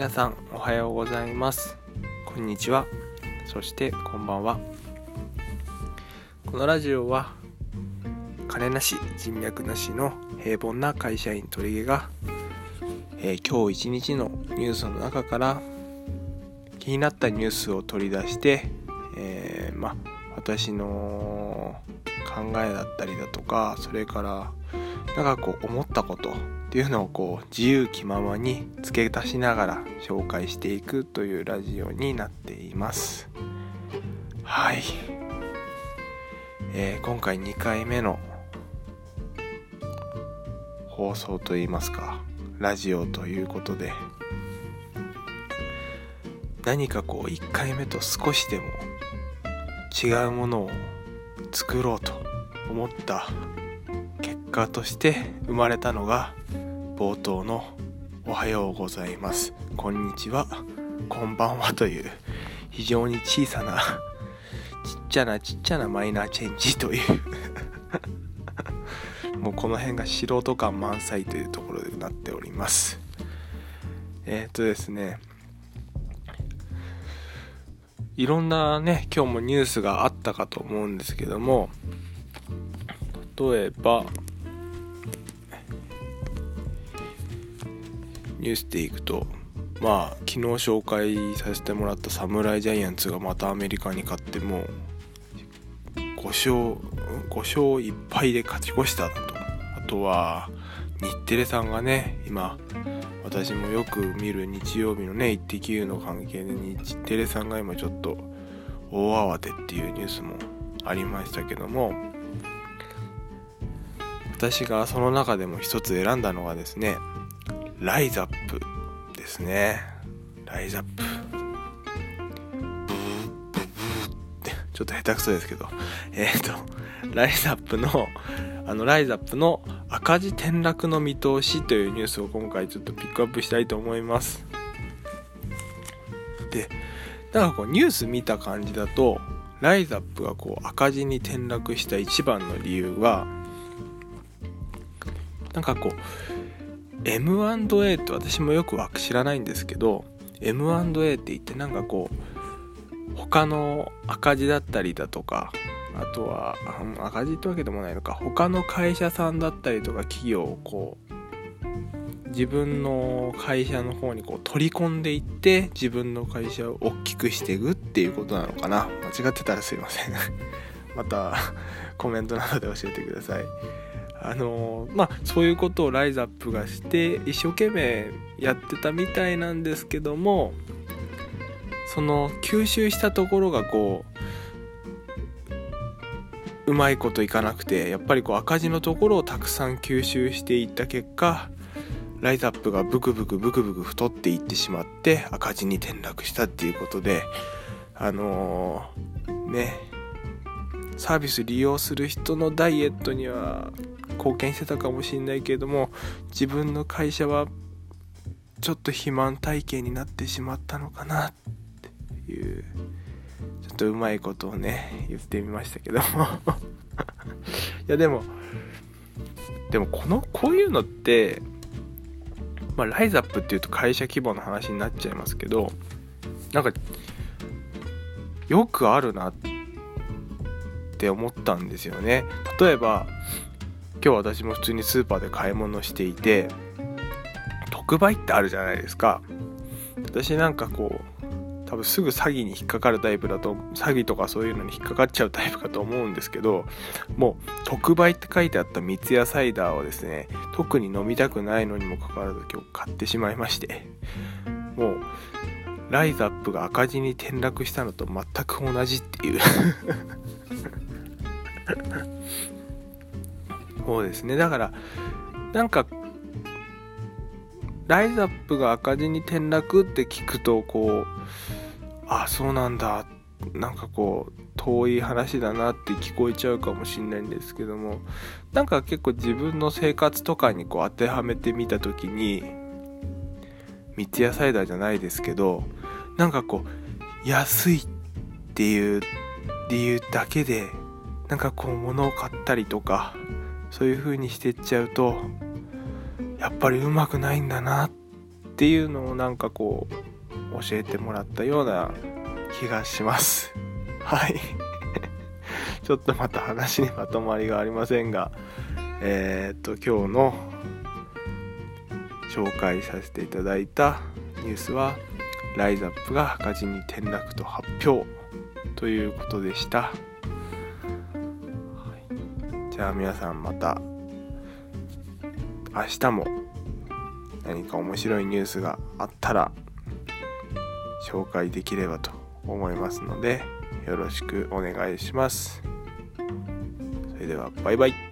皆さんおはようございます。こんにちは。そしてこんばんは。このラジオは金なし人脈なしの平凡な会社員取り毛が、えー、今日一日のニュースの中から気になったニュースを取り出して、えー、ま私の考えだったりだとかそれからなんかこう思ったことっていうのをこう自由気ままに付け足しながら紹介していくというラジオになっています。はい、えー、今回2回目の放送といいますかラジオということで何かこう1回目と少しでも違うものを作ろうと思った果として生まれたのが冒頭の「おはようございます」「こんにちは」「こんばんは」という非常に小さなちっちゃなちっちゃなマイナーチェンジという。もうこの辺が素人感満載というところになっております。えっ、とですね。いろんなね今日もニュースがあったかと思うんですけども例えばニュースでいくとまあ昨日紹介させてもらった侍ジャイアンツがまたアメリカに勝っても5勝5勝1敗で勝ち越したとあとは日テレさんがね今私もよく見る日曜日のね「イッテ Q!」の関係で日テレさんが今ちょっと大慌てっていうニュースもありましたけども私がその中でも一つ選んだのがですねライザップですね。ライザップ。ブーブーブーって。ちょっと下手くそですけど。えっ、ー、とライザップのあのライザップの赤字転落の見通しというニュースを今回ちょっとピックアップしたいと思います。でなんかこうニュース見た感じだとライザップがこう赤字に転落した一番の理由はなんかこう M&A って私もよくは知らないんですけど M&A って言ってなんかこう他の赤字だったりだとかあとは赤字ってわけでもないのか他の会社さんだったりとか企業をこう自分の会社の方にこう取り込んでいって自分の会社を大きくしていくっていうことなのかな。間違ってたらすいません。またコメントなどで教えてください。あのまあそういうことをライズアップがして一生懸命やってたみたいなんですけどもその吸収したところがこううまいこといかなくてやっぱりこう赤字のところをたくさん吸収していった結果ライズアップがブクブクブクブク太っていってしまって赤字に転落したっていうことであのー、ねサービス利用する人のダイエットには貢献してたかもしれないけれども自分の会社はちょっと肥満体型になってしまったのかなっていうちょっとうまいことをね言ってみましたけども。いやでもでもこのこういうのってまあライズアップっていうと会社規模の話になっちゃいますけどなんかよくあるなってって思ったんですよね。例えば今日私も普通にスーパーで買い物していて特売ってあるじゃないですか。私なんかこう多分すぐ詐欺に引っかかるタイプだと詐欺とかそういうのに引っかかっちゃうタイプかと思うんですけどもう特売って書いてあった三ツ矢サイダーをですね特に飲みたくないのにもかかわらず今日買ってしまいまして。もうライズアップが赤字に転落したのと全く同じっていう。そうですね。だからなんかライズアップが赤字に転落って聞くとこうあそうなんだ。なんかこう遠い話だなって聞こえちゃうかもしんないんですけどもなんか結構自分の生活とかにこう当てはめてみた時に三ツ矢サイダーじゃないですけどなんかこう安いっていう理由だけでなんかこう物を買ったりとかそういう風にしてっちゃうとやっぱりうまくないんだなっていうのをなんかこう教えてもらったような気がします。はい。ちょっとまた話にまとまりがありませんがえー、っと今日の紹介させていただいたニュースはライザップが赤字に転落と発表ということでした、じゃあ皆さんまた明日も何か面白いニュースがあったら紹介できればと思いますのでよろしくお願いします。それではバイバイ。